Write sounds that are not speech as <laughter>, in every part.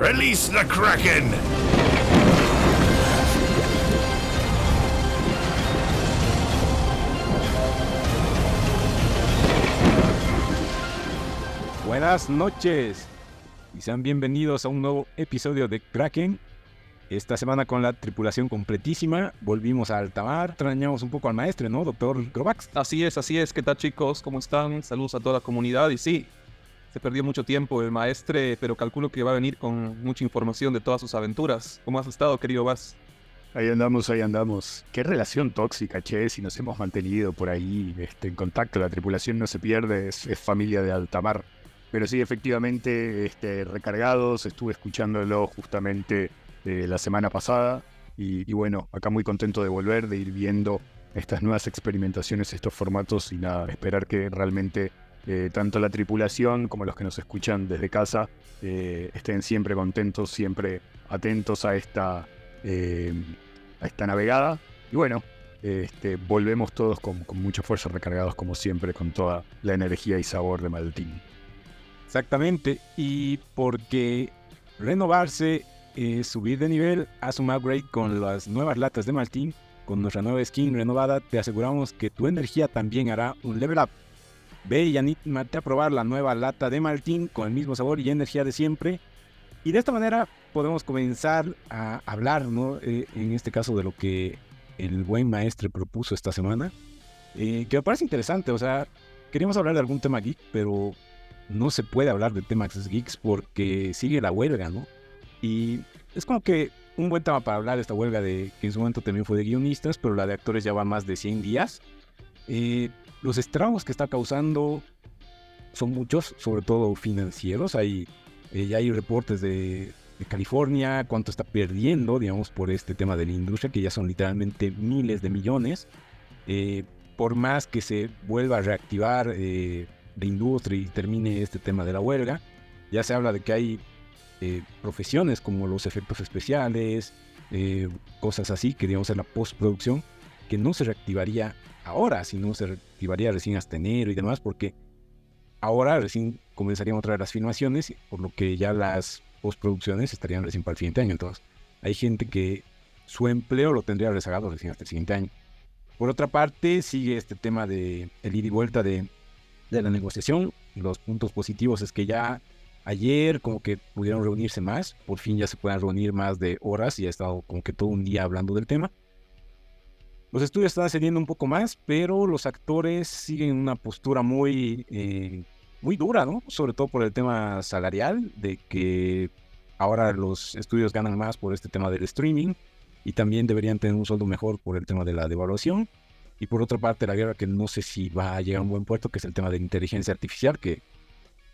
Release the Kraken! Buenas noches y sean bienvenidos a un nuevo episodio de Kraken. Esta semana con la tripulación completísima, volvimos a Altamar, extrañamos un poco al maestro, ¿no, doctor Grovax? Así es, así es. ¿Qué tal chicos? ¿Cómo están? Saludos a toda la comunidad. Y sí, se perdió mucho tiempo el maestre, pero calculo que va a venir con mucha información de todas sus aventuras. ¿Cómo has estado, querido Vas? Ahí andamos, ahí andamos. Qué relación tóxica, che, si nos hemos mantenido por ahí este, en contacto. La tripulación no se pierde, es, familia de Altamar. Pero sí, efectivamente, este, recargados, estuve escuchándolo justamente eh, la semana pasada. Y, y, bueno, acá muy contento de volver, de ir viendo estas nuevas experimentaciones, estos formatos y nada, esperar que realmente eh, tanto la tripulación como los que nos escuchan desde casa eh, estén siempre contentos, siempre atentos a esta, eh, a esta navegada. Y bueno, este, volvemos todos con, con mucha fuerza, recargados como siempre, con toda la energía y sabor de Maltín. Exactamente, y porque renovarse, subir de nivel, haz un upgrade con las nuevas latas de Maltín. Con nuestra nueva skin renovada, te aseguramos que tu energía también hará un level up. Ve y anímate a probar la nueva lata de Maltín con el mismo sabor y energía de siempre. Y de esta manera podemos comenzar a hablar, ¿no? Eh, en este caso, de lo que el buen maestre propuso esta semana. Eh, que me parece interesante, o sea, queríamos hablar de algún tema geek, pero no se puede hablar de temas geeks porque sigue la huelga, ¿no? Y es como que un buen tema para hablar de esta huelga de que en su momento también fue de guionistas, pero la de actores ya va más de 100 días. Eh, los estragos que está causando son muchos, sobre todo financieros. Hay, eh, ya hay reportes de, California, cuánto está perdiendo, digamos, por este tema de la industria, que ya son literalmente miles de millones. Eh, por más que se vuelva a reactivar eh, la industria y termine este tema de la huelga, ya se habla de que hay eh, profesiones como los efectos especiales, eh, cosas así, que digamos en la postproducción, que no se reactivaría ahora, sino se reactivaría recién hasta enero y demás, porque ahora recién comenzarían otra vez las filmaciones, por lo que ya las postproducciones estarían recién para el siguiente año. Entonces, hay gente que su empleo lo tendría rezagado recién hasta el siguiente año. Por otra parte, sigue este tema de el ir y vuelta de, de la negociación. Los puntos positivos es que ya ayer como que pudieron reunirse más, por fin ya se pueden reunir más de horas y ha estado como que todo un día hablando del tema. Los estudios están cediendo un poco más, pero los actores siguen una postura muy, eh, muy dura, ¿no? Sobre todo por el tema salarial, de que ahora los estudios ganan más por este tema del streaming y también deberían tener un sueldo mejor por el tema de la devaluación. Y por otra parte, la guerra que no sé si va a llegar a un buen puerto, que es el tema de inteligencia artificial, que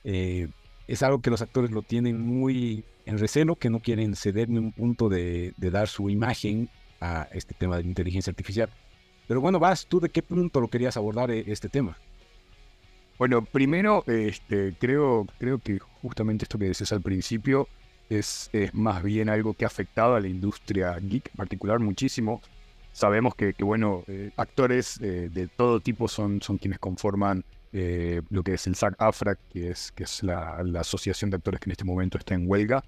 eh, es algo que los actores lo tienen muy en recelo, que no quieren ceder ni un punto de, dar su imagen a este tema de inteligencia artificial. Pero bueno, Vas, ¿tú de qué punto lo querías abordar este tema? Bueno, primero, este, creo, creo que justamente esto que decías al principio es, es, más bien algo que ha afectado a la industria geek en particular muchísimo. Sabemos que, que bueno, eh, actores eh, de todo tipo son, son quienes conforman eh, lo que es el SAG-AFTRA, que es, que es la, la, asociación de actores que en este momento está en huelga.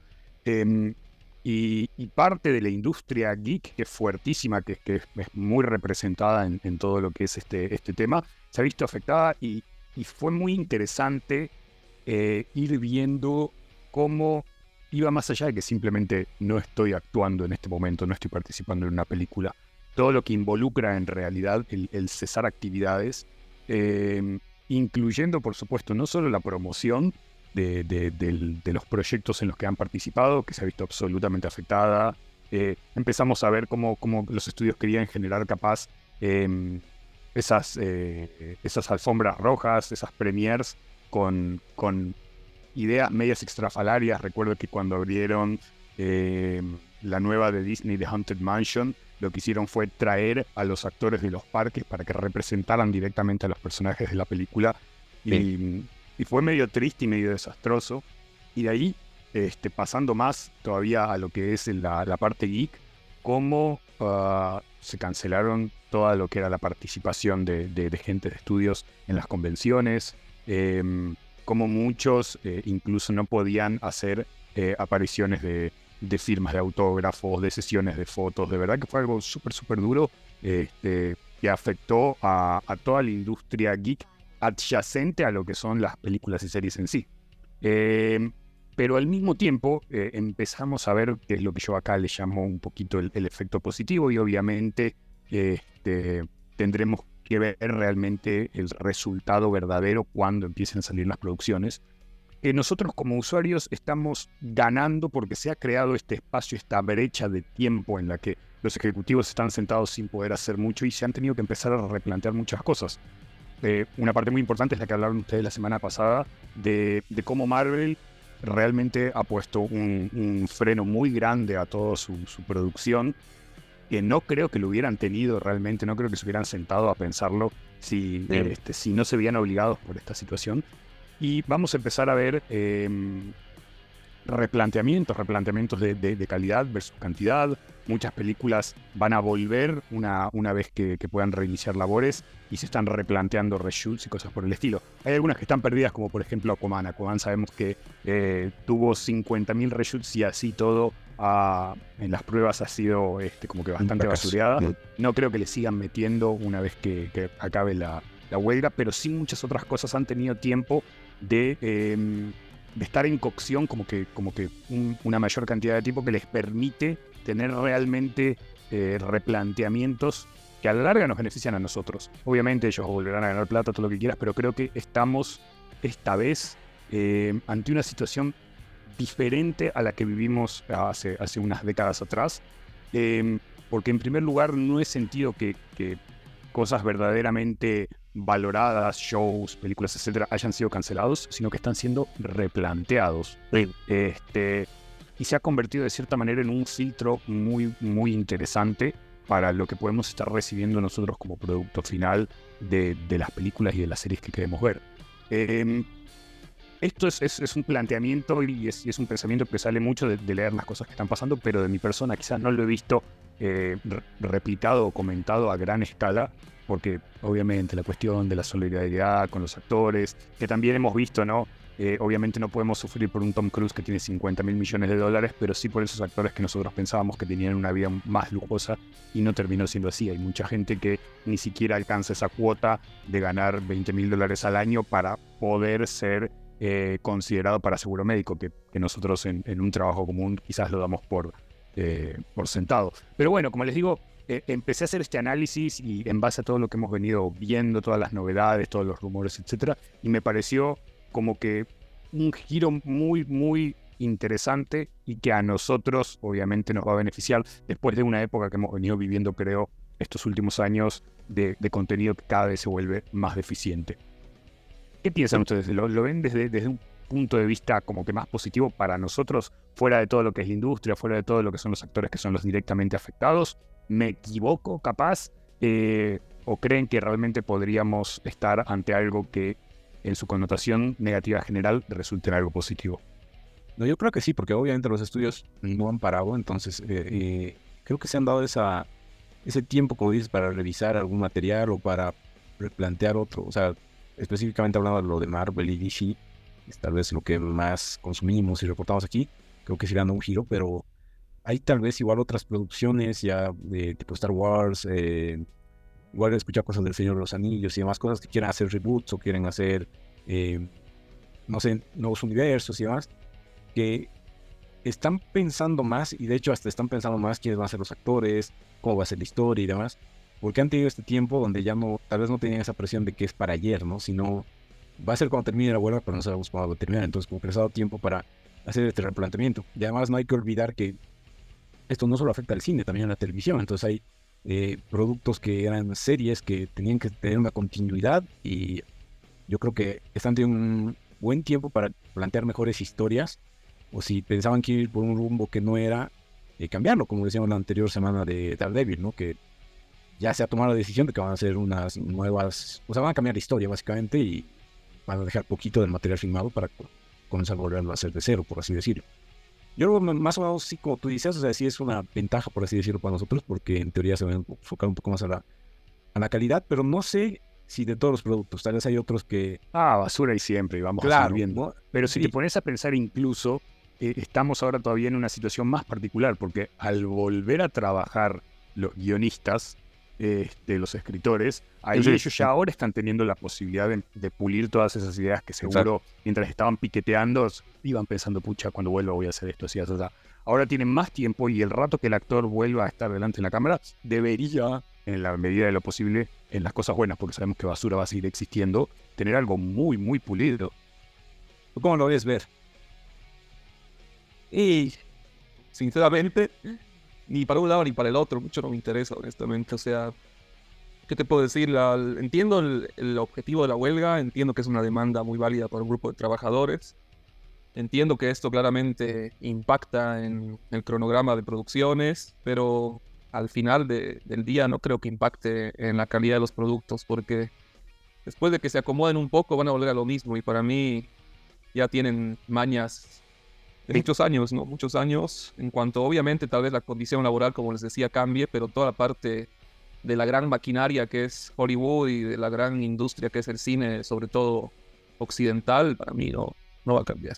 Y, parte de la industria geek, que es fuertísima, que, que es muy representada en, todo lo que es este, este tema, se ha visto afectada y, fue muy interesante eh, ir viendo cómo iba más allá de que simplemente no estoy actuando en este momento, no estoy participando en una película. Todo lo que involucra en realidad el, el cesar actividades eh, incluyendo por supuesto no solo la promoción de, de, de, de, los proyectos en los que han participado, que se ha visto absolutamente afectada. Eh, empezamos a ver cómo, cómo, los estudios querían generar capaz eh, esas, eh, esas alfombras rojas, esas premiers con, con ideas medias extrafalarias. Recuerdo que cuando abrieron eh, la nueva de Disney, The Haunted Mansion, lo que hicieron fue traer a los actores de los parques para que representaran directamente a los personajes de la película. Sí. y fue medio triste y medio desastroso. Y de ahí, este, pasando más todavía a lo que es la, la parte geek, cómo uh, se cancelaron toda lo que era la participación de, de, gente de estudios en las convenciones, eh, como muchos incluso no podían hacer eh, apariciones de, de firmas de autógrafos, de sesiones de fotos. De verdad que fue algo súper, súper duro este, que afectó a, toda la industria geek adyacente a lo que son las películas y series en sí. Eh, pero al mismo tiempo eh, empezamos a ver qué es lo que yo acá le llamo un poquito el, el efecto positivo y obviamente este, tendremos que ver realmente el resultado verdadero cuando empiecen a salir las producciones. Eh, nosotros como usuarios estamos ganando porque se ha creado este espacio, esta brecha de tiempo en la que los ejecutivos están sentados sin poder hacer mucho y se han tenido que empezar a replantear muchas cosas. Eh, una parte muy importante es la que hablaron ustedes la semana pasada de, de cómo Marvel realmente ha puesto un, un freno muy grande a toda su, su, producción, que no creo que lo hubieran tenido realmente, no creo que se hubieran sentado a pensarlo si, este, si no se veían obligados por esta situación. Y vamos a empezar a ver eh, replanteamientos, replanteamientos de, de, de, calidad versus cantidad. Muchas películas van a volver una, una vez que, que, puedan reiniciar labores y se están replanteando reshoots y cosas por el estilo. Hay algunas que están perdidas, como por ejemplo Aquaman. Aquaman sabemos que eh, tuvo 50.000 reshoots y así todo uh, en las pruebas ha sido este, como que bastante basureada. No creo que le sigan metiendo una vez que, que acabe la, la, huelga, pero sí muchas otras cosas han tenido tiempo de... Eh, de estar en cocción como que, como que un, una mayor cantidad de tiempo que les permite tener realmente eh, replanteamientos que a la larga nos benefician a nosotros. Obviamente ellos volverán a ganar plata, todo lo que quieras, pero creo que estamos esta vez eh, ante una situación diferente a la que vivimos hace, unas décadas atrás. Eh, porque en primer lugar no he sentido que cosas verdaderamente valoradas, shows, películas, etcétera, hayan sido cancelados, sino que están siendo replanteados. Sí. Este, y se ha convertido de cierta manera en un filtro muy, muy interesante para lo que podemos estar recibiendo nosotros como producto final de, de las películas y de las series que queremos ver. Eh, esto es, es, un planteamiento y es, un pensamiento que sale mucho de, de, leer las cosas que están pasando, pero de mi persona quizás no lo he visto eh, replicado o comentado a gran escala porque obviamente la cuestión de la solidaridad con los actores, que también hemos visto, ¿no? Eh, obviamente no podemos sufrir por un Tom Cruise que tiene 50 mil millones de dólares, pero sí por esos actores que nosotros pensábamos que tenían una vida más lujosa y no terminó siendo así. Hay mucha gente que ni siquiera alcanza esa cuota de ganar 20 mil dólares al año para poder ser eh, considerado para seguro médico, que, nosotros en, un trabajo común quizás lo damos por, eh, por sentado. Pero bueno, como les digo, eh, empecé a hacer este análisis y en base a todo lo que hemos venido viendo, todas las novedades, todos los rumores, etcétera, y me pareció como que un giro muy, muy interesante y que a nosotros obviamente nos va a beneficiar después de una época que hemos venido viviendo, creo, estos últimos años de contenido que cada vez se vuelve más deficiente. ¿Qué piensan ustedes? ¿Lo, ven desde, desde un punto de vista como que más positivo para nosotros, fuera de todo lo que es la industria, fuera de todo lo que son los actores que son los directamente afectados? ¿Me equivoco capaz? Eh, ¿O creen que realmente podríamos estar ante algo que en su connotación negativa general resulte en algo positivo? No, yo creo que sí, porque obviamente los estudios no han parado, entonces eh, eh, creo que se han dado ese tiempo, como dices, para revisar algún material o para replantear otro. O sea, específicamente hablando de lo de Marvel y DC, es tal vez lo que más consumimos y reportamos aquí, creo que sí dando un giro, pero hay tal vez igual otras producciones ya de tipo Star Wars, eh, igual escuchar cosas del Señor de los Anillos y demás cosas que quieren hacer reboots o quieren hacer, eh, no sé, nuevos universos y demás, que están pensando más y de hecho hasta están pensando más quiénes van a ser los actores, cómo va a ser la historia y demás, porque han tenido este tiempo donde ya no, tal vez no tenían esa presión de que es para ayer, ¿no? Sino va a ser cuando termine la huelga, pero no sabemos cuándo va a terminar, entonces como que les ha dado tiempo para hacer este replanteamiento. Y además no hay que olvidar que esto no solo afecta al cine, también a la televisión. Entonces hay eh, productos que eran series que tenían que tener una continuidad y yo creo que están teniendo un buen tiempo para plantear mejores historias o si pensaban que ir por un rumbo que no era, eh, cambiarlo, como decíamos la anterior semana de Daredevil, ¿no? Que ya se ha tomado la decisión de que van a hacer unas nuevas, o sea, van a cambiar la historia básicamente y van a dejar poquito del material filmado para comenzar a volverlo a hacer de cero, por así decirlo. Yo más o menos sí, como tú dices, o sea, sí es una ventaja, por así decirlo, para nosotros, porque en teoría se van a enfocar un poco más a la, a la calidad, pero no sé si de todos los productos, tal vez hay otros que... Ah, basura y siempre, y vamos claro, a viendo. ¿no? Pero si Sí. te pones a pensar incluso eh, estamos ahora todavía en una situación más particular, porque al volver a trabajar los guionistas, este, los escritores, ahí Sí, ellos sí. ya ahora están teniendo la posibilidad de, de pulir todas esas ideas que seguro mientras estaban piqueteando iban pensando, pucha, cuando vuelva voy a hacer esto, así, así, así". Ahora tienen más tiempo y el rato que el actor vuelva a estar delante de la cámara, debería, en la medida de lo posible, en las cosas buenas, porque sabemos que basura va a seguir existiendo, tener algo muy, muy pulido. ¿Tú cómo lo ves ver? Y sinceramente, ni para un lado ni para el otro, mucho no me interesa, honestamente. O sea, ¿qué te puedo decir? Entiendo el, objetivo de la huelga, entiendo que es una demanda muy válida para un grupo de trabajadores. Entiendo que esto claramente impacta en el cronograma de producciones, pero al final de- del día no creo que impacte en la calidad de los productos, porque después de que se acomoden un poco van a volver a lo mismo y para mí ya tienen mañas muchos años, ¿no? Muchos años, en cuanto obviamente tal vez la condición laboral, como les decía, cambie, pero toda la parte de la gran maquinaria que es Hollywood y de la gran industria que es el cine, sobre todo occidental, para mí no, no va a cambiar.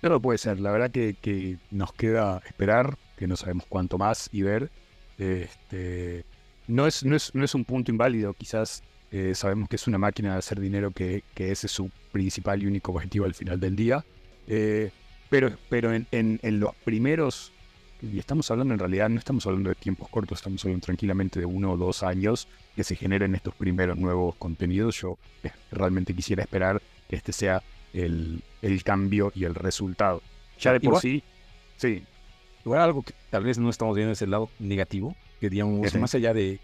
Todo puede ser, la verdad que, que nos queda esperar, que no sabemos cuánto más y ver. Este, no, es, no, es, no es un punto inválido, quizás eh, sabemos que es una máquina de hacer dinero que, que ese es su principal y único objetivo al final del día. Eh, pero pero en, en- en los primeros, y estamos hablando en realidad, no estamos hablando de tiempos cortos, estamos hablando tranquilamente de uno o dos años que se generen estos primeros nuevos contenidos. Yo eh, realmente quisiera esperar que este sea el, el cambio y el resultado. Ya de por Igual- sí, sí, Igual algo que tal vez no estamos viendo es el lado negativo, que digamos, más allá de,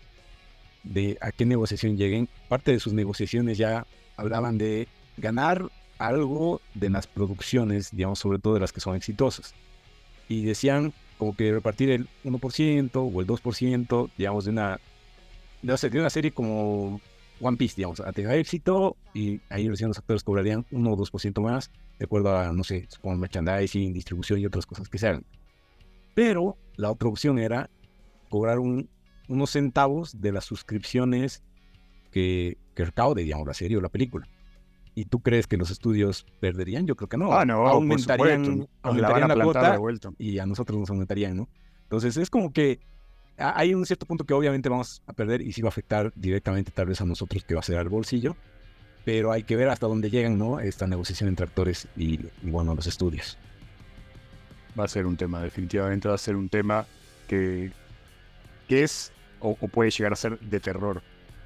de a qué negociación lleguen, parte de sus negociaciones ya hablaban de ganar algo de las producciones, digamos, sobre todo de las que son exitosas. Y decían como que repartir el 1% o el 2%, digamos, de una, de una serie como One Piece, digamos, a tener éxito y ahí recién los actores cobrarían 1 o 2% más, de acuerdo a, no sé, supongo merchandising, distribución y otras cosas que se hagan. Pero la otra opción era cobrar un- unos centavos de las suscripciones que, que recaude, digamos, la serie o la película. ¿Y tú crees que los estudios perderían? Yo creo que no. Ah, no, por aumentarían, supuesto. La aumentarían la, plantar cuota y a nosotros nos aumentarían, ¿no? Entonces es como que hay un cierto punto que obviamente vamos a perder y sí va a afectar directamente tal vez a nosotros que va a ser al bolsillo, pero hay que ver hasta dónde llegan, ¿no? Esta negociación entre actores y, bueno, los estudios. Va a ser un tema, definitivamente va a ser un tema que, que es o, o puede llegar a ser de terror.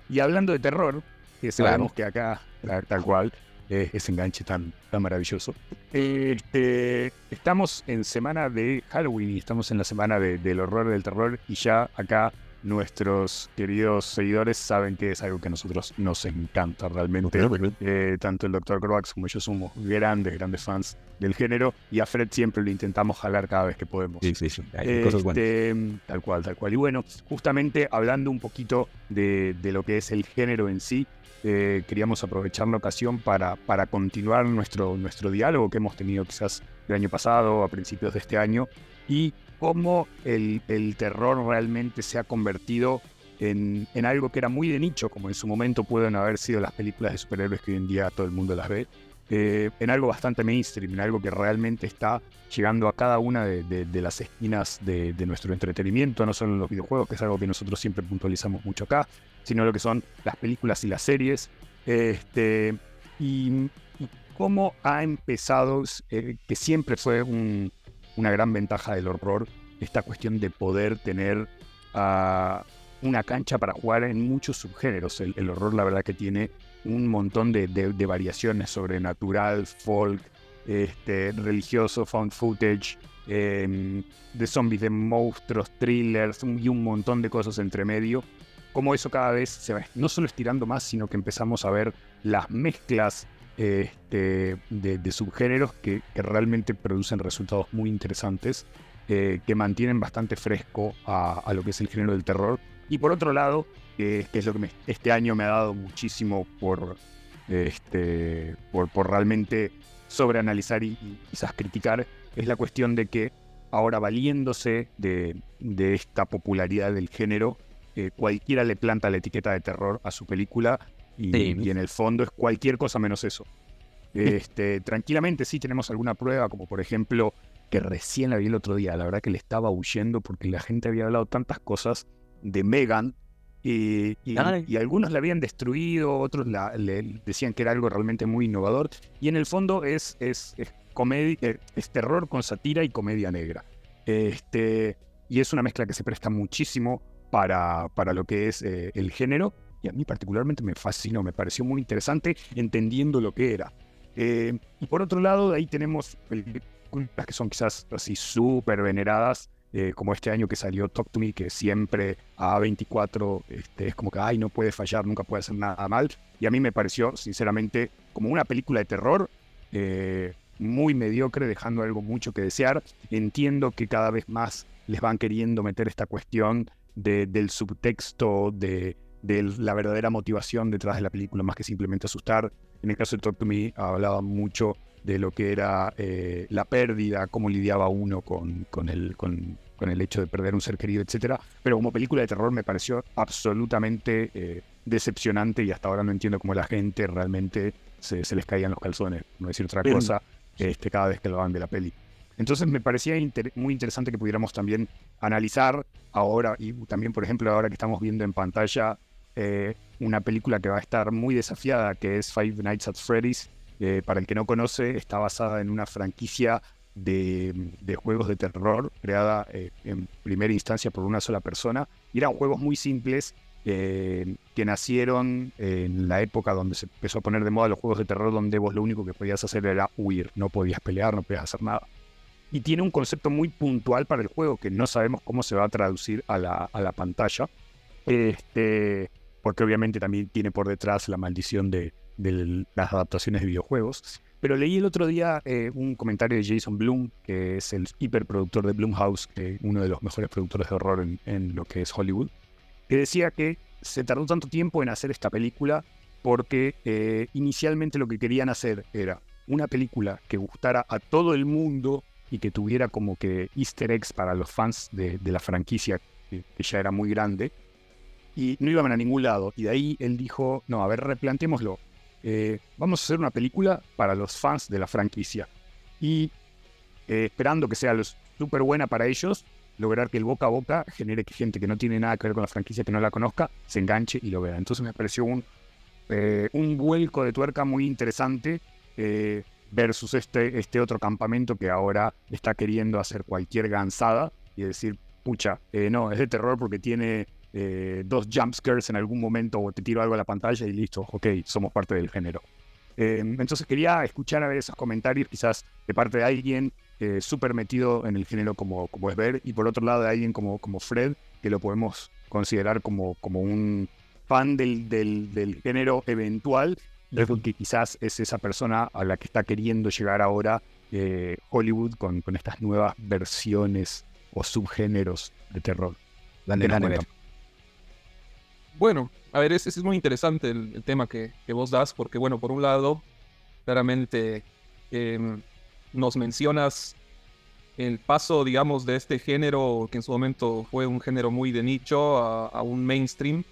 Y hablando de terror, que sabemos que acá, tal, cual, eh, ese enganche tan, tan maravilloso. Este, estamos en semana de Halloween y estamos en la semana de- del horror del terror y ya acá nuestros queridos seguidores saben que es algo que a nosotros nos encanta realmente. Eh, tanto el Dr. Croax como yo somos grandes, grandes fans del género y a Fred siempre lo intentamos jalar cada vez que podemos. Sí, sí, sí. Hay cosas buenas. Este, Tal cual, tal cual. Y bueno, justamente hablando un poquito de, de lo que es el género en sí, eh, queríamos aprovechar la ocasión para, para continuar nuestro, nuestro diálogo que hemos tenido quizás el año pasado, a principios de este año, y cómo el, terror realmente se ha convertido en, algo que era muy de nicho, como en su momento pueden haber sido las películas de superhéroes que hoy en día todo el mundo las ve, eh, en algo bastante mainstream, en algo que realmente está llegando a cada una de, las esquinas de, nuestro entretenimiento, no solo en los videojuegos, que es algo que nosotros siempre puntualizamos mucho acá, sino lo que son las películas y las series. Este, y, y cómo ha empezado, eh, que siempre fue un- una gran ventaja del horror, esta cuestión de poder tener ah, una cancha para jugar en muchos subgéneros. El, horror, la verdad, que tiene un montón de, de- de variaciones sobrenatural, folk, este, religioso, found footage, em, de zombies, de monstruos, thrillers y un montón de cosas entre medio. Como eso cada vez se va no solo estirando más, sino que empezamos a ver las mezclas este, de, de subgéneros que, realmente producen resultados muy interesantes, eh, que mantienen bastante fresco a, lo que es el género del terror. Y por otro lado, eh, que es lo que este año me ha dado muchísimo por, este, por, realmente sobreanalizar y, y quizás criticar, es la cuestión de que ahora valiéndose de, de esta popularidad del género, eh, cualquiera le planta la etiqueta de terror a su película y, Sí. y en el fondo es cualquier cosa menos eso. <laughs> Este, tranquilamente sí tenemos alguna prueba, como por ejemplo que recién la vi el otro día. La verdad que le estaba huyendo porque la gente había hablado tantas cosas de Megan y, y, algunos la habían destruido, otros la, le decían que era algo realmente muy innovador. Y en el fondo es, es, es, comedia, eh, es terror con sátira y comedia negra. Este, y es una mezcla que se presta muchísimo para, para lo que es eh, el género. Y a mí particularmente me fascinó, me pareció muy interesante entendiendo lo que era. Eh, y por otro lado, ahí tenemos películas que son quizás así súper veneradas, eh, como este año que salió Talk to Me, que siempre a 24 este, es como que, ay, no puede fallar, nunca puede hacer nada mal. Y a mí me pareció, sinceramente, como una película de terror eh, muy mediocre, dejando algo mucho que desear. Entiendo que cada vez más les van queriendo meter esta cuestión del subtexto, de, de la verdadera motivación detrás de la película, más que simplemente asustar. En el caso de Talk to Me hablaba mucho de lo que era eh, la pérdida, cómo lidiaba uno con, con, el, con, con, el hecho de perder un ser querido, etc. Pero como película de terror me pareció absolutamente eh, decepcionante y hasta ahora no entiendo cómo la gente realmente se, se les caían los calzones, no decir otra cosa, este, cada vez que lo van de la peli. Entonces me parecía muy interesante que pudiéramos también analizar ahora, y también por ejemplo ahora que estamos viendo en pantalla eh, una película que va a estar muy desafiada, que es Five Nights at Freddy's, para el que no conoce, está basada en una franquicia de, juegos de terror creada eh, en primera instancia por una sola persona. Y eran juegos muy simples eh, que nacieron en la época donde se empezó a poner de moda los juegos de terror, donde vos lo único que podías hacer era huir, no podías pelear, no podías hacer nada. Y tiene un concepto muy puntual para el juego que no sabemos cómo se va a traducir a la, a la pantalla. Este, porque obviamente también tiene por detrás la maldición de, las adaptaciones de videojuegos. Pero leí el otro día eh, un comentario de Jason Bloom, que es el hiperproductor de Blumhouse, uno de los mejores productores de horror en, lo que es Hollywood, que decía que se tardó tanto tiempo en hacer esta película porque eh, inicialmente lo que querían hacer era una película que gustara a todo el mundo y que tuviera como que easter eggs para los fans de, la franquicia, que, ya era muy grande, y no iban a ningún lado. Y de ahí él dijo, no, a ver, replanteémoslo. Eh, vamos a hacer una película para los fans de la franquicia. Y eh, esperando que sea súper buena para ellos, lograr que el boca a boca genere que gente que no tiene nada que ver con la franquicia, que no la conozca, se enganche y lo vea. Entonces me pareció un, eh, un vuelco de tuerca muy interesante versus este, este otro campamento que ahora está queriendo hacer cualquier gansada y decir, pucha, no, es de terror porque tiene eh, dos jumpscares en algún momento o te tiro algo a la pantalla y listo, ok, somos parte del género. Eh, entonces quería escuchar a ver esos comentarios, quizás de parte de alguien eh, súper metido en el género como, como es ver, y por otro lado de alguien como, como Fred, que lo podemos considerar como, como un fan del, del, del género eventual, que quizás es esa persona a la que está queriendo llegar ahora Hollywood con, con estas nuevas versiones o subgéneros de terror. Dale, bueno, a ver, ese es muy interesante el, tema que, vos das, porque bueno, por un lado, claramente em, nos mencionas el paso, digamos, de este género, que en su momento fue un género muy de nicho, a, un mainstream,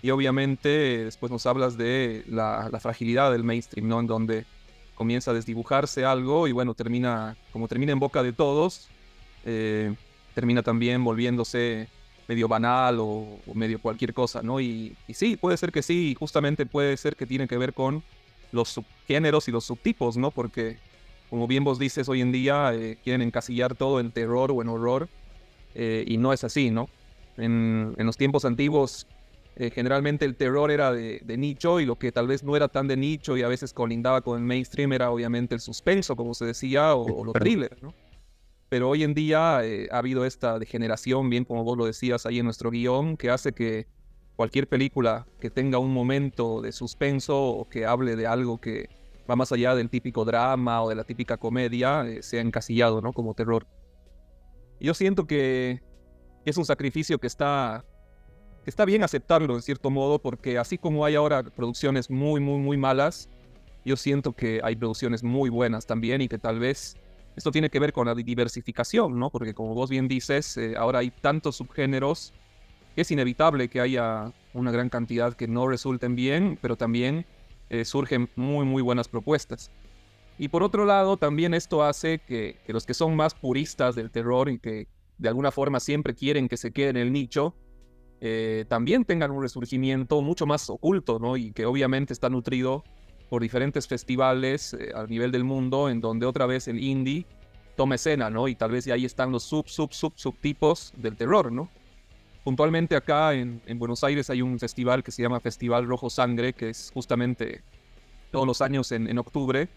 y obviamente después nos hablas de la, fragilidad del mainstream, ¿no? En donde comienza a desdibujarse algo y bueno, termina, como termina en boca de todos, eh, termina también volviéndose medio banal o, medio cualquier cosa, ¿no? Y, sí, puede ser que sí, y justamente puede ser que tiene que ver con los subgéneros y los subtipos, ¿no? Porque, como bien vos dices, hoy en día eh, quieren encasillar todo en terror o en horror, eh, y no es así, ¿no? En, los tiempos antiguos, eh, generalmente el terror era de, nicho, y lo que tal vez no era tan de nicho y a veces colindaba con el mainstream era obviamente el suspenso, como se decía, o, o los thrillers, ¿no? Pero hoy en día eh, ha habido esta degeneración, bien como vos lo decías ahí en nuestro guion, que hace que cualquier película que tenga un momento de suspenso o que hable de algo que va más allá del típico drama o de la típica comedia, eh, sea encasillado, ¿no? Como terror. yo siento que es un sacrificio que está, que está bien aceptarlo en cierto modo, porque así como hay ahora producciones muy, muy, muy malas, yo siento que hay producciones muy buenas también y que tal vez esto tiene que ver con la diversificación, ¿no? Porque como vos bien dices, eh, ahora hay tantos subgéneros que es inevitable que haya una gran cantidad que no resulten bien, pero también eh, surgen muy, muy buenas propuestas. Y por otro lado, también esto hace que, los que son más puristas del terror y que de alguna forma siempre quieren que se quede en el nicho, eh, también tengan un resurgimiento mucho más oculto, ¿no? Y que obviamente está nutrido por diferentes festivales eh, a nivel del mundo, en donde otra vez el indie toma escena, ¿no? Y tal vez ahí están los sub, sub, sub, subtipos del terror, ¿no? Puntualmente acá en, en, Buenos Aires hay un festival que se llama Festival Rojo Sangre, que es justamente todos los años en, en octubre,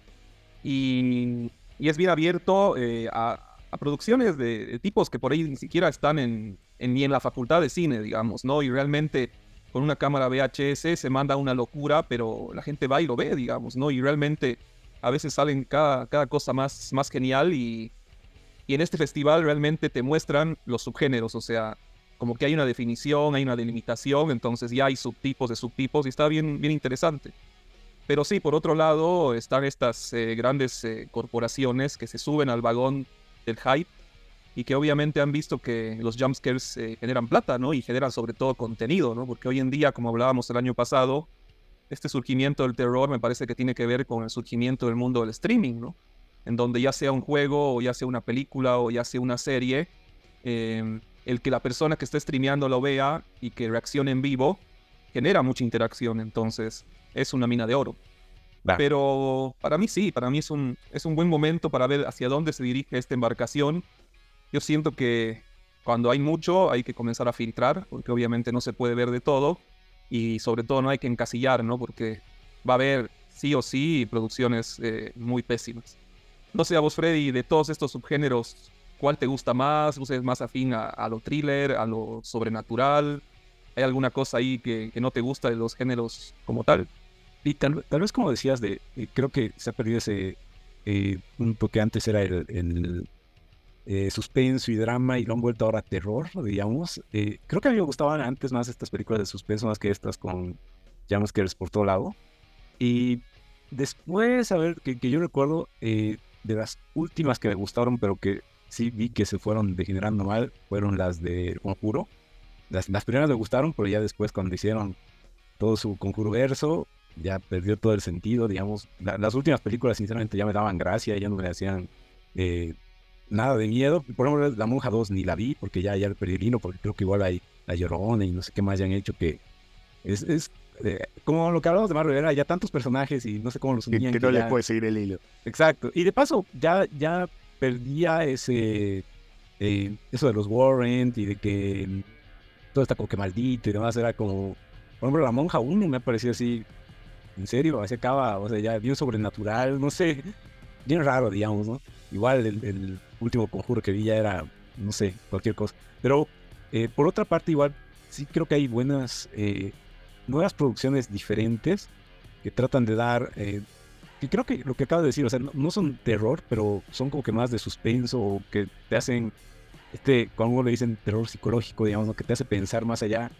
y, y, es bien abierto eh, a, a, producciones de, de, tipos que por ahí ni siquiera están en, en, ni en la facultad de cine, digamos, ¿no? Y realmente con una cámara VHS se manda una locura, pero la gente va y lo ve, digamos, ¿no? Y realmente a veces salen cada, cada cosa más, más genial y, y en este festival realmente te muestran los subgéneros, o sea, como que hay una definición, hay una delimitación, entonces ya hay subtipos de subtipos y está bien, bien interesante. Pero sí, por otro lado, están estas eh, grandes eh, corporaciones que se suben al vagón del hype y que obviamente han visto que los jumpscares eh, generan plata, ¿no? Y generan sobre todo contenido, ¿no? Porque hoy en día, como hablábamos el año pasado, este surgimiento del terror me parece que tiene que ver con el surgimiento del mundo del streaming, ¿no? En donde ya sea un juego, o ya sea una película, o ya sea una serie, eh, el que la persona que está streameando lo vea y que reaccione en vivo, genera mucha interacción, entonces es una mina de oro. Va. Pero para mí sí, para mí es un, es un buen momento para ver hacia dónde se dirige esta embarcación. Yo siento que cuando hay mucho hay que comenzar a filtrar, porque obviamente no se puede ver de todo y sobre todo no hay que encasillar, ¿no? Porque va a haber sí o sí producciones eh, muy pésimas. No sé, a vos Freddy, de todos estos subgéneros, ¿cuál te gusta más? ¿Usted más afín a, lo thriller, a lo sobrenatural? ¿Hay alguna cosa ahí que, no te gusta de los géneros como tal? Y tal, vez como decías, de, eh, creo que se ha perdido ese eh, punto que antes era el eh, suspenso y drama y lo han vuelto ahora terror, digamos. Eh, creo que a mí me gustaban antes más estas películas de suspenso más que estas con jumpscares por todo lado. Y después, a ver, que, que yo recuerdo eh, de las últimas que me gustaron, pero que sí vi que se fueron degenerando mal, fueron las de Conjuro. Las, las primeras me gustaron, pero ya después cuando hicieron todo su conjuro verso, ya perdió todo el sentido, digamos. La, las últimas películas, sinceramente, ya me daban gracia, ya no me hacían eh, nada de miedo. Por ejemplo, La Monja 2 ni la vi, porque ya, ya el hilo, porque creo que igual hay La Llorona y no sé qué más ya han hecho que es, es eh, como lo que hablamos de Mario era ya tantos personajes y no sé cómo los unían. Que, que no ya... le puede seguir el hilo. Exacto. Y de paso, ya, ya perdía ese... Eh, eso de los Warrant y de que todo está como que maldito y demás, era como... Por ejemplo, La Monja 1 me ha parecido así en serio, así acaba, o sea, ya bien sobrenatural, no sé, bien raro, digamos, ¿no? Igual el, último conjuro que vi ya era, no sé, cualquier cosa. Pero eh, por otra parte, igual sí creo que hay buenas, eh, nuevas producciones diferentes que tratan de dar, eh, que creo que lo que acabo de decir, o sea, no, no, son terror, pero son como que más de suspenso o que te hacen, este, cuando le dicen terror psicológico, digamos, ¿no? que te hace pensar más allá,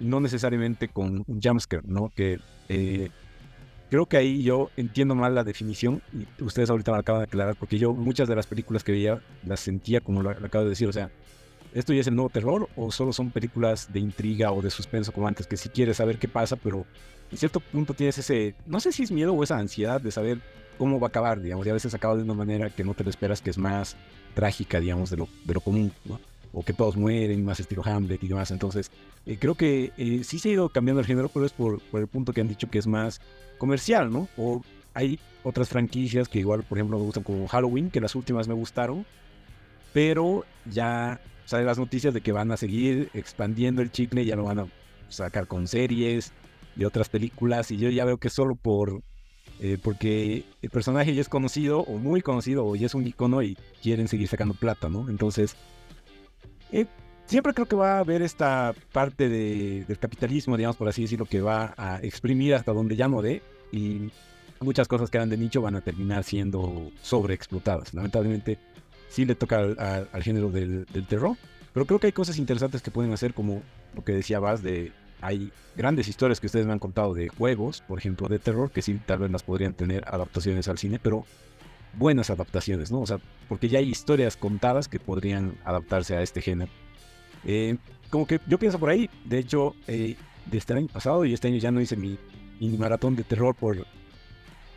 no necesariamente con un jumpscare, ¿no? Que eh, creo que ahí yo entiendo mal la definición y ustedes ahorita me acaban de aclarar porque yo muchas de las películas que veía las sentía como lo, acabo de decir, o sea, ¿esto ya es el nuevo terror o solo son películas de intriga o de suspenso como antes que si quieres saber qué pasa, pero en cierto punto tienes ese, no sé si es miedo o esa ansiedad de saber cómo va a acabar, digamos, y a veces acaba de una manera que no te lo esperas, que es más trágica, digamos, de lo, de lo común, ¿no? O que todos mueren, más estilo Hamlet y demás. Entonces, eh, creo que eh, sí se ha ido cambiando el género, pero es por, el punto que han dicho que es más comercial, ¿no? O hay otras franquicias que igual, por ejemplo, me gustan como Halloween, que las últimas me gustaron, pero ya salen las noticias de que van a seguir expandiendo el chicle, ya lo van a sacar con series y otras películas, y yo ya veo que solo por... Eh, porque el personaje ya es conocido o muy conocido o ya es un icono y quieren seguir sacando plata, ¿no? Entonces, eh, siempre creo que va a haber esta parte de, del capitalismo, digamos por así decirlo, que va a exprimir hasta donde ya no dé y muchas cosas que eran de nicho van a terminar siendo sobreexplotadas. Lamentablemente sí le toca al, género del, terror, pero creo que hay cosas interesantes que pueden hacer como lo que decía Bas de... Hay grandes historias que ustedes me han contado de juegos, por ejemplo, de terror, que sí tal vez las podrían tener adaptaciones al cine, pero buenas adaptaciones, ¿no? O sea, porque ya hay historias contadas que podrían adaptarse a este género. Eh, como que yo pienso por ahí, de hecho, eh, de este año pasado y este año ya no hice mi, mi maratón de terror por,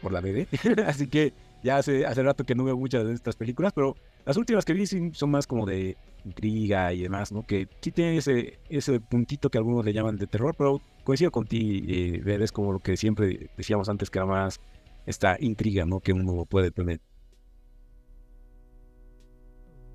por la BD, <laughs> así que ya hace, hace rato que no veo muchas de estas películas, pero las últimas que vi son más como de intriga y demás, ¿no? Que sí tienen ese, ese puntito que algunos le llaman de terror, pero coincido con ti, eh, es como lo que siempre decíamos antes, que era más esta intriga, ¿no? Que uno puede tener.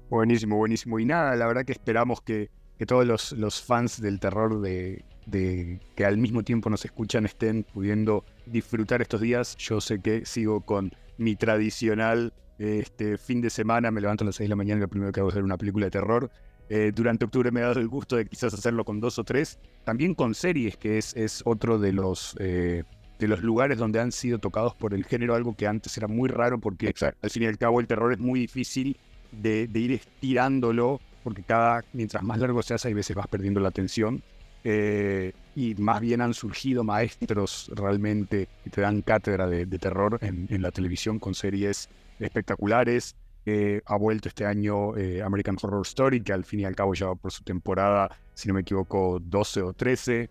Buenísimo, buenísimo. Y nada, la verdad que esperamos que, que todos los, los, fans del terror de, de, que al mismo tiempo nos escuchan estén pudiendo disfrutar estos días. Yo sé que sigo con mi tradicional este, fin de semana, me levanto a las 6 de la mañana y lo primero que hago es ver una película de terror. Eh, durante octubre me he dado el gusto de quizás hacerlo con dos o tres. También con series, que es, es otro de los, eh, de los lugares donde han sido tocados por el género, algo que antes era muy raro porque al fin y al cabo el terror es muy difícil de, ir estirándolo, porque cada, mientras más largo se hace, hay veces vas perdiendo la atención. Eh, y más bien han surgido maestros realmente que te dan cátedra de, terror en, la televisión con series espectaculares. Eh, ha vuelto este año eh, American Horror Story, que al fin y al cabo ya va por su temporada, si no me equivoco, 12 o 13.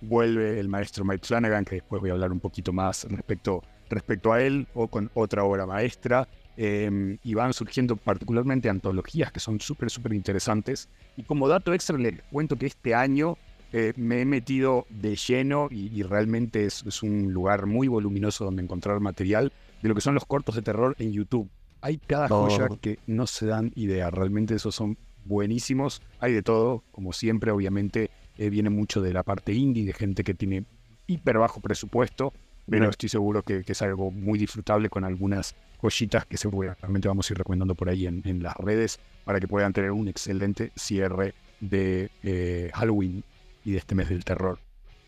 Vuelve el maestro Mike Flanagan, que después voy a hablar un poquito más respecto, respecto a él, o con otra obra maestra. Em, y van surgiendo particularmente antologías que son súper, súper interesantes. Y como dato extra les cuento que este año eh, me he metido de lleno y, realmente es, un lugar muy voluminoso donde encontrar material de lo que son los cortos de terror en YouTube. Hay cada joya que no se dan idea, realmente esos son buenísimos. Hay de todo, como siempre, obviamente eh, viene mucho de la parte indie, de gente que tiene hiper bajo presupuesto, pero estoy seguro que, que, es algo muy disfrutable con algunas joyitas que seguramente vamos a ir recomendando por ahí en, las redes para que puedan tener un excelente cierre de eh, Halloween y de este mes del terror.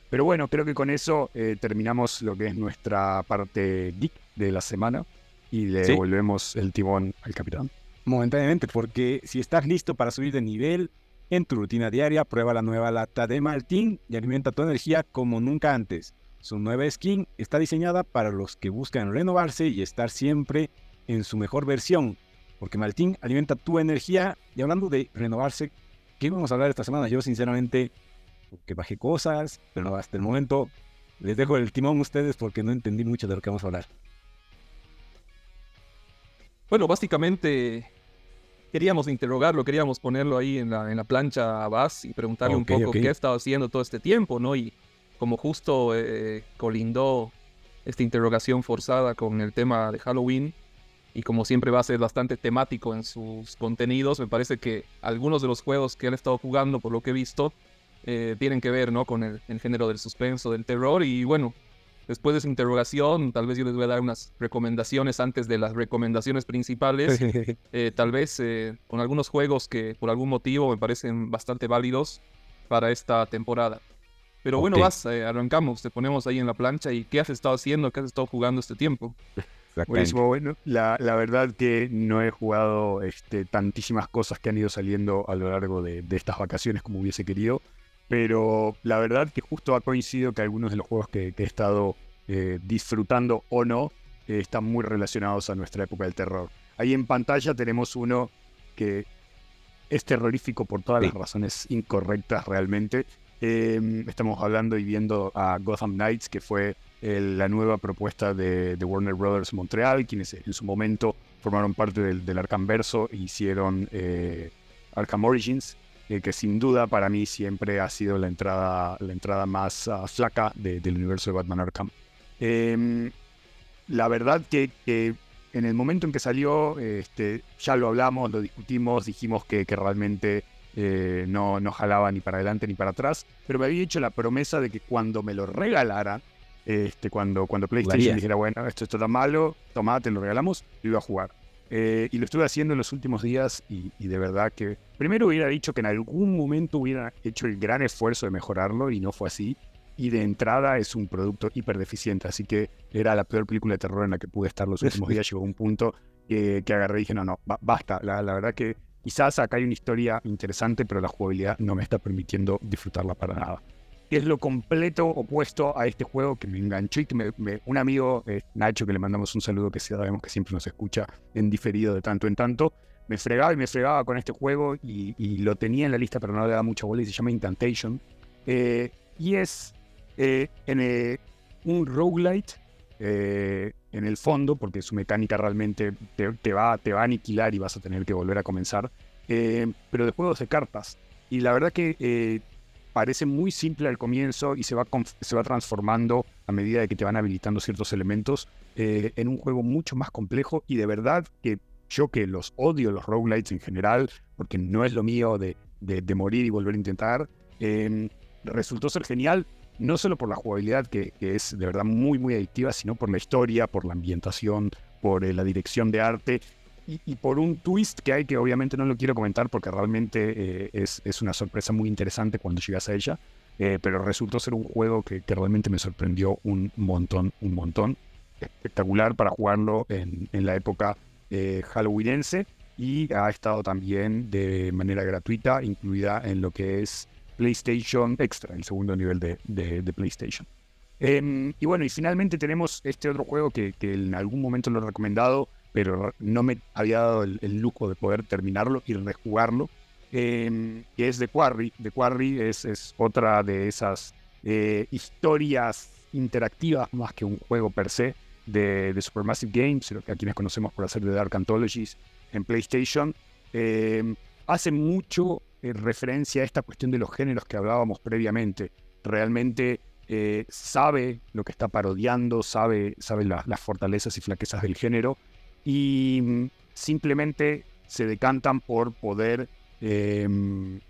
Pero bueno, creo que con eso eh, terminamos lo que es nuestra parte geek de la semana y le devolvemos el timón al capitán. Momentáneamente, porque si estás listo para subir de nivel en tu rutina diaria, prueba la nueva lata de Maltín y alimenta tu energía como nunca antes. Su nueva skin está diseñada para los que buscan renovarse y estar siempre en su mejor versión, porque Maltín alimenta tu energía. Y hablando de renovarse, ¿qué vamos a hablar esta semana? Yo sinceramente, que bajé cosas, pero hasta el momento les dejo el timón a ustedes porque no entendí mucho de lo que vamos a hablar. Bueno, básicamente queríamos interrogarlo, queríamos ponerlo ahí en la, en la plancha a Bass y preguntarle un poco qué ha estado haciendo todo este tiempo, ¿no? Y como justo eh, colindó esta interrogación forzada con el tema de Halloween y como siempre va a ser bastante temático en sus contenidos, me parece que algunos de los juegos que él ha estado jugando, por lo que he visto, eh, tienen que ver ¿no? con el, género del suspenso, del terror y bueno, después de esa interrogación, tal vez yo les voy a dar unas recomendaciones antes de las recomendaciones principales, <laughs> eh, tal vez con algunos juegos que por algún motivo me parecen bastante válidos para esta temporada. Pero bueno, vas, eh, arrancamos, te ponemos ahí en la plancha y ¿qué has estado haciendo? ¿Qué has estado jugando este tiempo? Buenísimo, bueno, la, la, verdad que no he jugado este, tantísimas cosas que han ido saliendo a lo largo de, estas vacaciones como hubiese querido, pero la verdad que justo ha coincidido que algunos de los juegos que, he estado eh, disfrutando o no eh, están muy relacionados a nuestra época del terror. Ahí en pantalla tenemos uno que es terrorífico por todas las razones incorrectas realmente, Em, estamos hablando y viendo a Gotham Knights, que fue la nueva propuesta de, Warner Brothers Montreal, quienes en su momento formaron parte del, Arkham Verso e hicieron eh, Arkham Origins, eh, que sin duda para mí siempre ha sido la entrada, la entrada más ah, flaca del universo de Batman Arkham. Em, la verdad que, en el momento en que salió, este, ya lo hablamos, lo discutimos, dijimos que, que realmente eh, no, no jalaba ni para adelante ni para atrás, pero me había hecho la promesa de que cuando me lo regalara, este, cuando, cuando PlayStation dijera, bueno, esto, está tan malo, toma, te lo regalamos, lo iba a jugar. Eh, y lo estuve haciendo en los últimos días y, de verdad que primero hubiera dicho que en algún momento hubiera hecho el gran esfuerzo de mejorarlo y no fue así. Y de entrada es un producto hiper deficiente, así que era la peor película de terror en la que pude estar los últimos días. Llegó un punto que, que agarré y dije, no, no, basta. La, la verdad que Quizás acá hay una historia interesante, pero la jugabilidad no me está permitiendo disfrutarla para nada. Es lo completo opuesto a este juego que me enganchó y que un amigo, eh, Nacho, que le mandamos un saludo, que sabemos que siempre nos escucha en diferido de tanto en tanto, me fregaba y me fregaba con este juego y, lo tenía en la lista, pero no le da mucha bola y se llama Incantation. Eh, y es eh, en, un roguelite en el fondo, porque su mecánica realmente te, va, te va a aniquilar y vas a tener que volver a comenzar, eh, pero de juegos de cartas. Y la verdad que parece muy simple al comienzo y se va, se va transformando a medida de que te van habilitando ciertos elementos eh, en un juego mucho más complejo y de verdad que yo que los odio, los roguelites en general, porque no es lo mío de, de, morir y volver a intentar, em, resultó ser genial, no solo por la jugabilidad, que, es de verdad muy, muy adictiva, sino por la historia, por la ambientación, por eh, la dirección de arte y, por un twist que hay que obviamente no lo quiero comentar porque realmente eh, es, es, una sorpresa muy interesante cuando llegas a ella, eh, pero resultó ser un juego que, realmente me sorprendió un montón, un montón. Espectacular para jugarlo en, la época eh, halloweenense y ha estado también de manera gratuita incluida en lo que es PlayStation Extra, el segundo nivel de, PlayStation. Em, y bueno, y finalmente tenemos este otro juego que en algún momento lo he recomendado, pero no me había dado el, lujo de poder terminarlo y rejugarlo, eh, que es The Quarry. The Quarry es, es otra de esas eh, historias interactivas más que un juego per se de, de Supermassive Games, a quienes conocemos por hacer de Dark Anthologies en PlayStation. Eh, hace mucho referencia a esta cuestión de los géneros que hablábamos previamente. Realmente sabe lo que está parodiando, sabe, sabe las fortalezas y flaquezas del género y mm, simplemente se decantan por poder, em,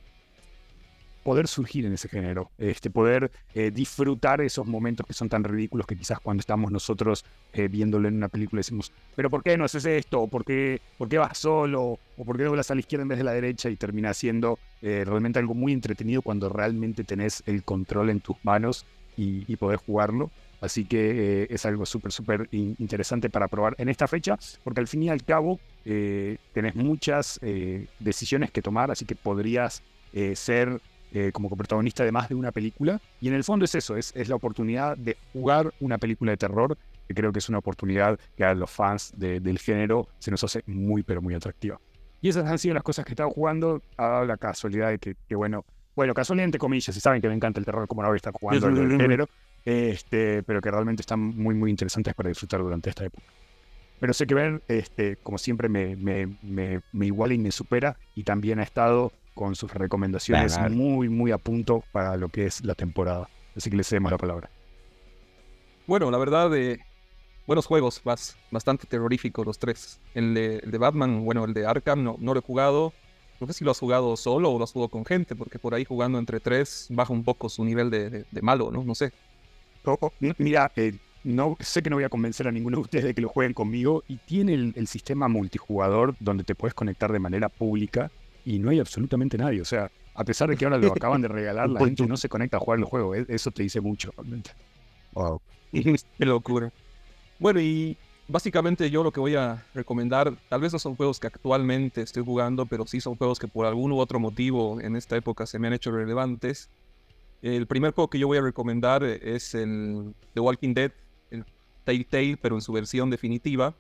poder surgir en ese género, este, poder eh, disfrutar esos momentos que son tan ridículos que quizás cuando estamos nosotros eh, viéndolo en una película decimos, pero ¿por qué no haces esto? ¿Por qué, ¿Por qué vas solo? ¿O por qué no vas a la izquierda en vez de la derecha? Y termina siendo eh, realmente algo muy entretenido cuando realmente tenés el control en tus manos y, y poder jugarlo. Así que eh, es algo súper, súper interesante para probar en esta fecha, porque al fin y al cabo eh, tenés muchas eh, decisiones que tomar, así que podrías ser como protagonista de más de una película. Y en el fondo es eso, es, es, la oportunidad de jugar una película de terror, que creo que es una oportunidad que a los fans del género se nos hace muy, pero muy atractiva. Y esas han sido las cosas que he estado jugando, ha dado la casualidad de que, que bueno, bueno, casualmente comillas, si saben que me encanta el terror, como no voy a estar jugando el género, este, pero que realmente están muy, muy interesantes para disfrutar durante esta época. Pero sé que ver, este, como siempre, me, me, me, iguala y me supera y también ha estado con sus recomendaciones muy, muy a punto para lo que es la temporada. Así que le cedemos la palabra. Bueno, la verdad, de buenos juegos, bastante terroríficos los tres. El de, Batman, bueno, el de Arkham no, no lo he jugado. No sé si lo has jugado solo o lo has jugado con gente, porque por ahí jugando entre tres baja un poco su nivel de, de malo, ¿no? No sé. Mira, eh, no sé que no voy a convencer a ninguno de ustedes de que lo jueguen conmigo y tiene el, sistema multijugador donde te puedes conectar de manera pública y no hay absolutamente nadie. O sea, a pesar de que ahora lo acaban de regalar, <laughs> la gente no se conecta a jugar el juego. E, eso te dice mucho realmente. <laughs> Wow. <laughs> Qué locura. Bueno, y básicamente yo lo que voy a recomendar, tal vez no son juegos que actualmente estoy jugando, pero sí son juegos que por algún u otro motivo en esta época se me han hecho relevantes. El primer juego que yo voy a recomendar es el The Walking Dead, el Telltale, pero en su versión definitiva.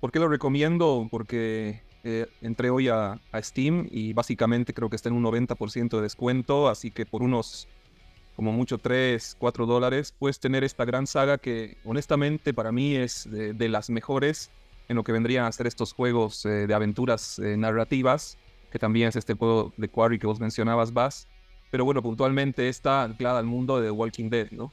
¿Por qué lo recomiendo? Porque eh, entré hoy a, Steam y básicamente creo que está en un 90% de descuento, así que por unos, como mucho, 3, 4 dólares, puedes tener esta gran saga que honestamente para mí es de, las mejores en lo que vendrían a ser estos juegos eh, de aventuras eh, narrativas, que también es este juego de Quarry que vos mencionabas, Bass pero bueno, puntualmente está anclada al mundo de The Walking Dead, ¿no?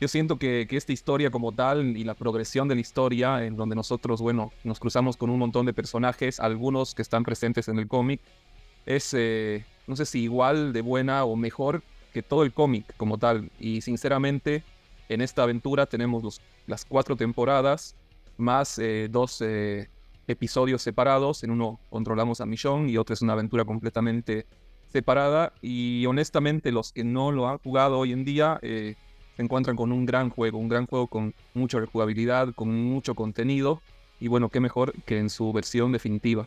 Yo siento que, esta historia como tal y la progresión de la historia, en donde nosotros, bueno, nos cruzamos con un montón de personajes, algunos que están presentes en el cómic, es, eh, no sé si igual de buena o mejor que todo el cómic como tal. Y sinceramente, en esta aventura tenemos las cuatro temporadas, más eh, dos eh, episodios separados. En uno controlamos a Michonne y otro es una aventura completamente separada y honestamente los que no lo han jugado hoy en día eh, se encuentran con un gran juego, un gran juego con mucha rejugabilidad, con mucho contenido y bueno, qué mejor que en su versión definitiva.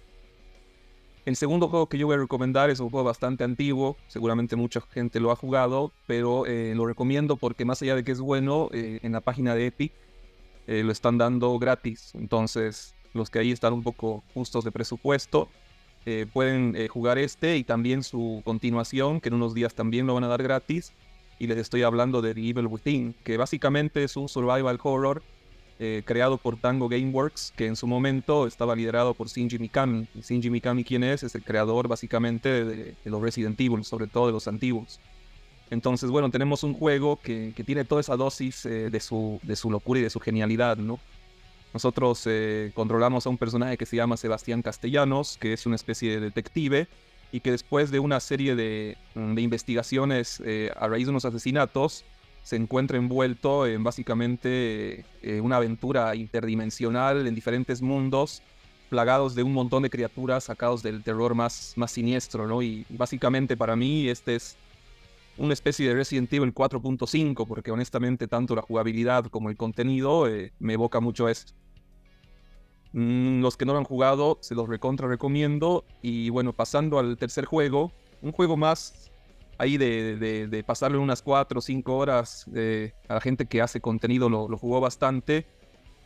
El segundo juego que yo voy a recomendar es un juego bastante antiguo, seguramente mucha gente lo ha jugado, pero eh, lo recomiendo porque más allá de que es bueno, eh, en la página de Epic lo están dando gratis, entonces los que ahí están un poco justos de presupuesto, eh, pueden eh, jugar este y también su continuación, que en unos días también lo van a dar gratis. Y les estoy hablando de The Evil Within, que básicamente es un survival horror eh, creado por Tango Gameworks, que en su momento estaba liderado por Shinji Mikami. ¿Y Shinji Mikami, ¿quién es? Es el creador básicamente de, de los Resident Evil, sobre todo de los antiguos. Entonces, bueno, tenemos un juego que, que tiene toda esa dosis de, su, de su locura y de su genialidad, ¿no? Nosotros eh, controlamos a un personaje que se llama Sebastián Castellanos, que es una especie de detective, y que después de una serie de, mm, investigaciones eh, a raíz de unos asesinatos, se encuentra envuelto en básicamente eh, una aventura interdimensional en diferentes mundos, plagados de un montón de criaturas sacados del terror más, más siniestro, ¿no? Y básicamente para mí este es una especie de Resident Evil 4.5, porque honestamente tanto la jugabilidad como el contenido me evoca mucho esto. Mm, los que no lo han jugado, se los recontra recomiendo. Y bueno, pasando al tercer juego, un juego más ahí de, de, de pasarle unas 4 o 5 horas eh, a la gente que hace contenido, lo, lo, jugó bastante.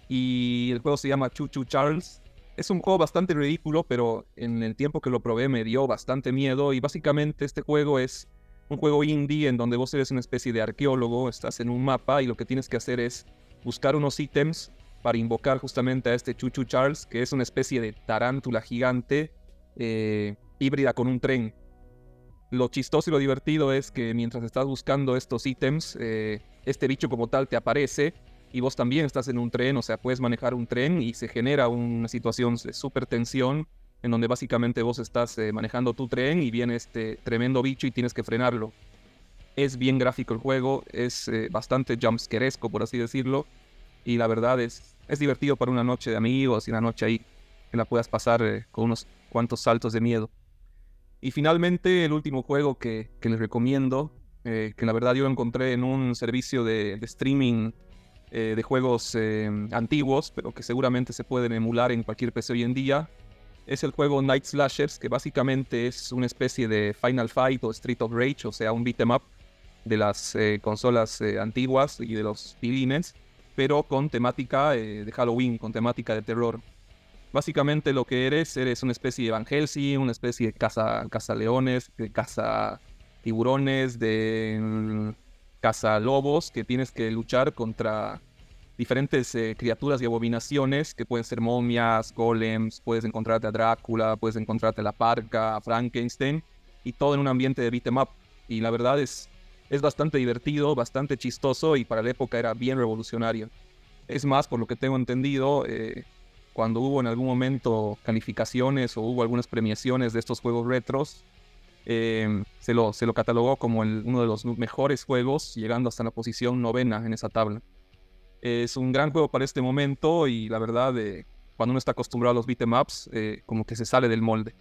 Y el juego se llama Chuchu Charles. Es un juego bastante ridículo, pero en el tiempo que lo probé me dio bastante miedo. Y básicamente este juego es un juego indie en donde vos eres una especie de arqueólogo, estás en un mapa y lo que tienes que hacer es buscar unos ítems para invocar justamente a este Chuchu Charles, que es una especie de tarántula gigante eh, híbrida con un tren. Lo chistoso y lo divertido es que mientras estás buscando estos ítems, eh, este bicho como tal te aparece y vos también estás en un tren, o sea, puedes manejar un tren y se genera una situación de súper tensión en donde básicamente vos estás eh, manejando tu tren y viene este tremendo bicho y tienes que frenarlo. Es bien gráfico el juego, es bastante jumpscaresco, por así decirlo, y la verdad es, es divertido para una noche de amigos y una noche ahí que la puedas pasar eh, con unos cuantos saltos de miedo. Y finalmente el último juego que, que les recomiendo, eh, que la verdad yo lo encontré en un servicio de, streaming eh, de juegos eh, antiguos, pero que seguramente se pueden emular en cualquier PC hoy en día, es el juego Night Slashers, que básicamente es una especie de Final Fight o Street of Rage, o sea, un beat'em up de las consolas antiguas y de los pilines, pero con temática eh, de Halloween, con temática de terror. Básicamente lo que eres, eres una especie de Van Helsing, una especie de caza, caza leones, de caza tiburones, de mm, caza lobos, que tienes que luchar contra diferentes eh, criaturas y abominaciones que pueden ser momias, golems, puedes encontrarte a Drácula, puedes encontrarte a la parca, a Frankenstein, y todo en un ambiente de beat'em up. Y la verdad es, es bastante divertido, bastante chistoso y para la época era bien revolucionario. Es más, por lo que tengo entendido, eh, cuando hubo en algún momento calificaciones o hubo algunas premiaciones de estos juegos retros, eh, se, lo, se lo catalogó como uno de los mejores juegos, llegando hasta la posición novena en esa tabla. Es un gran juego para este momento y la verdad, eh, cuando uno está acostumbrado a los beat'em ups, eh, como que se sale del molde.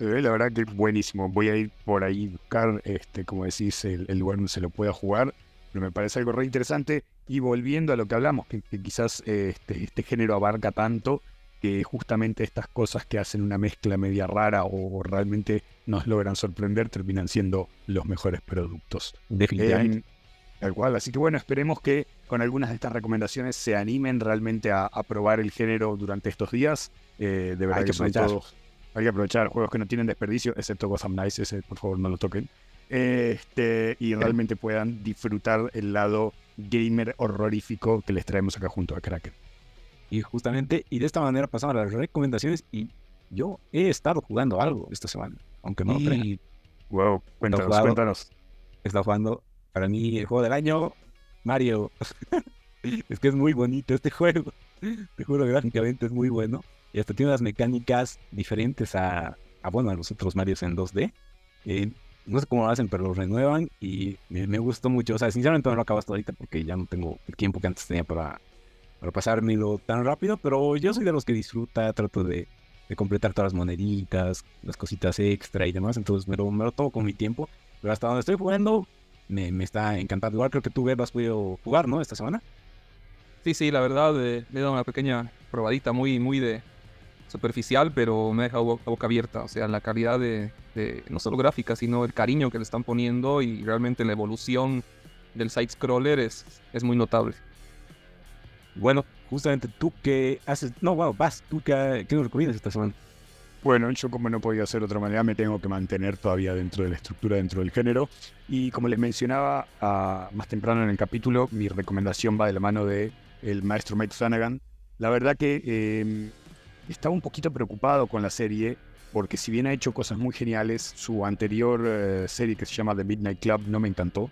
Eh, la verdad que buenísimo. Voy a ir por ahí buscar, este, como decís, el, el, lugar donde se lo pueda jugar. Pero me parece algo re interesante. Y volviendo a lo que hablamos, que, que quizás este, este, género abarca tanto que justamente estas cosas que hacen una mezcla media rara o, o realmente nos logran sorprender terminan siendo los mejores productos. Definitivamente. Eh, Tal cual, así que bueno, esperemos que con algunas de estas recomendaciones se animen realmente a, a probar el género durante estos días. Eh, de verdad Hay que que son todos. Hay que aprovechar juegos que no tienen desperdicio, excepto Gotham Knights, ese por favor no lo toquen. Este, y realmente puedan disfrutar el lado gamer horrorífico que les traemos acá junto a Kraken. Y justamente, y de esta manera pasamos a las recomendaciones y yo he estado jugando algo esta semana, aunque no. Y, wow, cuéntanos, jugado. cuéntanos. He estado jugando para mí el juego del año, Mario. <laughs> es que es muy bonito este juego. Te juro, gráficamente es muy bueno. Y hasta tiene unas mecánicas diferentes a, a bueno, a los otros Marios en 2D. Eh, no sé cómo lo hacen, pero lo renuevan y me, gustó mucho. O sea, sinceramente no lo acabo hasta ahorita porque ya no tengo el tiempo que antes tenía para, para pasármelo tan rápido. Pero yo soy de los que disfruta, trato de, de completar todas las moneditas, las cositas extra y demás. Entonces me lo, me lo tomo con mi tiempo. Pero hasta donde estoy jugando, me, me está encantando. Igual creo que tú, Beb, has podido jugar, ¿no? Esta semana. Sí, sí, la verdad, eh, le he dado una pequeña probadita muy, muy de superficial, pero me ha dejado boca, boca abierta. O sea, la calidad de, de, no solo gráfica, sino el cariño que le están poniendo y realmente la evolución del side-scroller es, es muy notable. Bueno, justamente tú que haces. No, wow, vas, tú que, que nos recomiendas esta semana. Bueno, yo como no podía hacer de otra manera, me tengo que mantener todavía dentro de la estructura, dentro del género. Y como les mencionaba ah, más temprano en el capítulo, mi recomendación va de la mano de el maestro Mike Flanagan. La verdad que eh, estaba un poquito preocupado con la serie, porque si bien ha hecho cosas muy geniales, su anterior eh, serie que se llama The Midnight Club no me encantó.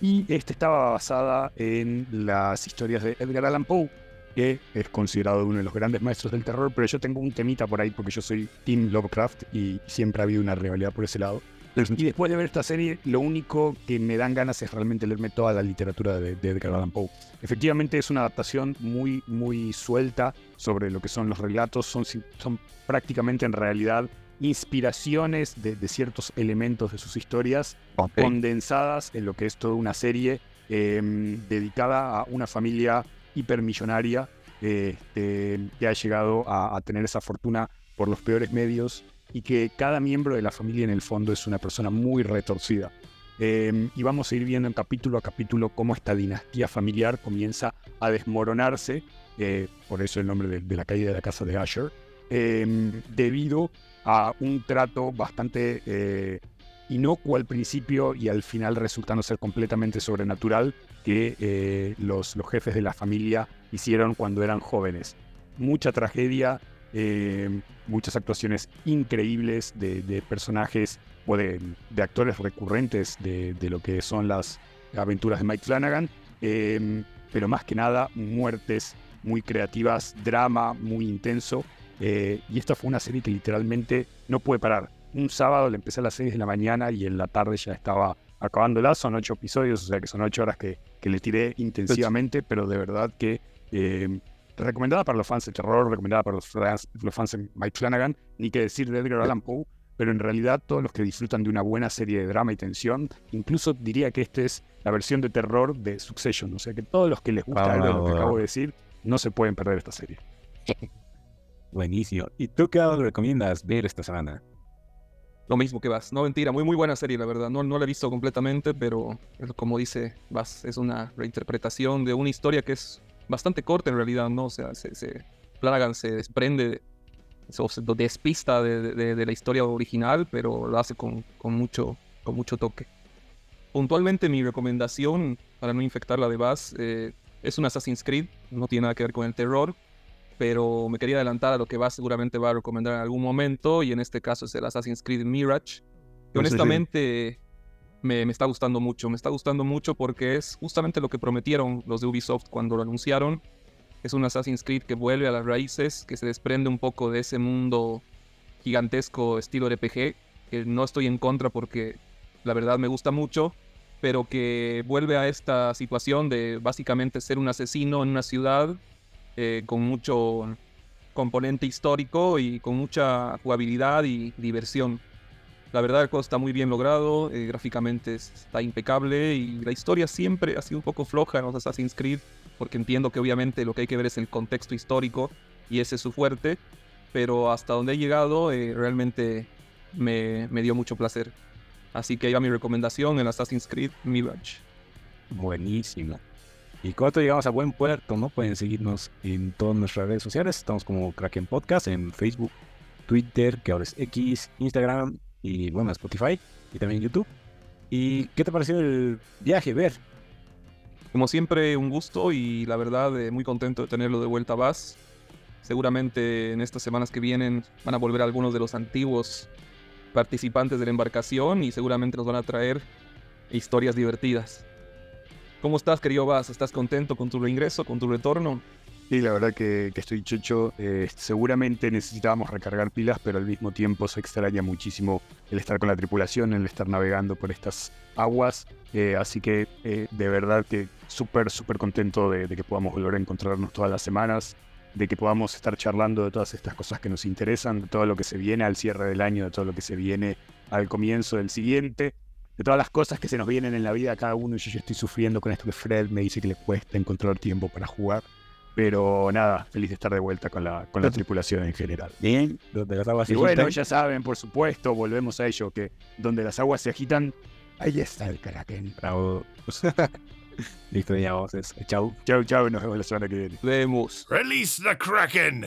Y esta estaba basada en las historias de Edgar Allan Poe, que es considerado uno de los grandes maestros del terror, pero yo tengo un temita por ahí porque yo soy Team Lovecraft y siempre ha habido una rivalidad por ese lado. <laughs> Y después de ver esta serie, lo único que me dan ganas es realmente leerme toda la literatura de, de Edgar Allan Poe. Efectivamente es una adaptación muy, muy suelta sobre lo que son los relatos, son, son prácticamente en realidad inspiraciones de, de ciertos elementos de sus historias condensadas en lo que es toda una serie eh, dedicada a una familia hipermillonaria eh, este, que ha llegado a, a tener esa fortuna por los peores medios y que cada miembro de la familia en el fondo es una persona muy retorcida. Eh, y vamos a ir viendo en capítulo a capítulo cómo esta dinastía familiar comienza a desmoronarse, eh, por eso el nombre de, la caída de la casa de Asher, eh, debido a un trato bastante eh, inocuo al principio y al final resultando ser completamente sobrenatural que eh, los, jefes de la familia hicieron cuando eran jóvenes. Mucha tragedia, eh, muchas actuaciones increíbles de, personajes o de, de actores recurrentes de, de lo que son las aventuras de Mike Flanagan, eh, pero más que nada muertes muy creativas, drama muy intenso. eh, y esta fue una serie que literalmente no puede parar. Un sábado le empecé a las 6 de la mañana y en la tarde ya estaba acabándola. Son ocho episodios, o sea que son ocho horas que, que le tiré intensivamente, pero de verdad que eh, recomendada para los fans de terror, recomendada para los fans, los fans de Mike Flanagan, ni que decir de Edgar Allan Poe, pero en realidad todos los que disfrutan de una buena serie de drama y tensión, incluso diría que esta es la versión de terror de Succession, o sea que todos los que les gusta algo de lo que acabo de decir, no se pueden perder esta serie. <laughs> Buenísimo. ¿Y tú qué recomiendas ver esta semana? Lo mismo que Vas. No, mentira, muy muy buena serie, la verdad. No, no la he visto completamente, pero es como dice Vas, es una reinterpretación de una historia que es bastante corta en realidad, ¿no? O sea, se, se- Flanagan se desprende, o se despista de, de- de la historia original, pero lo hace con, con mucho, con mucho toque. Puntualmente mi recomendación, para no infectar la de Vas, eh, es un Assassin's Creed, no tiene nada que ver con el terror, pero me quería adelantar a lo que va seguramente va a recomendar en algún momento y en este caso es el Assassin's Creed Mirage. Que sí. honestamente me, está gustando mucho, me está gustando mucho porque es justamente lo que prometieron los de Ubisoft cuando lo anunciaron. Es un Assassin's Creed que vuelve a las raíces, que se desprende un poco de ese mundo gigantesco estilo RPG, que no estoy en contra porque la verdad me gusta mucho, pero que vuelve a esta situación de básicamente ser un asesino en una ciudad eh, con mucho componente histórico y con mucha jugabilidad y diversión. La verdad el juego está muy bien logrado, eh, gráficamente es- está impecable y la historia siempre ha sido un poco floja en los Assassin's Creed, porque entiendo que obviamente lo que hay que ver es el contexto histórico y ese es su fuerte, pero hasta donde he llegado eh, realmente me, me dio mucho placer. Así que ahí va mi recomendación, el Assassin's Creed Mirage. Buenísimo. Y cuando llegamos a buen puerto, ¿no? Pueden seguirnos en todas nuestras redes sociales. Estamos como Kraken Podcast en Facebook, Twitter, que ahora es X, Instagram y bueno, Spotify y también YouTube. ¿Y qué te pareció el viaje, ver? Como siempre, un gusto y la verdad eh, muy contento de tenerlo de vuelta a. Seguramente en estas semanas que vienen van a volver algunos de los antiguos participantes de la embarcación y seguramente nos van a traer historias divertidas. ¿Cómo estás, querido Bass? ¿Estás contento con tu reingreso, con tu retorno? Sí, la verdad que, estoy chocho. Eh, seguramente necesitábamos recargar pilas, pero al mismo tiempo se extraña muchísimo el estar con la tripulación, el estar navegando por estas aguas. Eh, así que eh, de verdad que súper, súper contento de, que podamos volver a encontrarnos todas las semanas, de que podamos estar charlando de todas estas cosas que nos interesan, de todo lo que se viene al cierre del año, de todo lo que se viene al comienzo del siguiente, de todas las cosas que se nos vienen en la vida cada uno. Yo ya estoy sufriendo con esto que Fred me dice que le cuesta encontrar tiempo para jugar. Pero nada, feliz de estar de vuelta con la, con la tripulación en general. Bien, donde las aguas Y se bueno, ya saben, por supuesto, volvemos a ello, que donde las aguas se agitan, ahí está el Kraken. Bravo. <laughs> Listo, ya vamos. eso. Chau. Chau, chau, nos vemos la semana que viene. Vemos. Release the Kraken!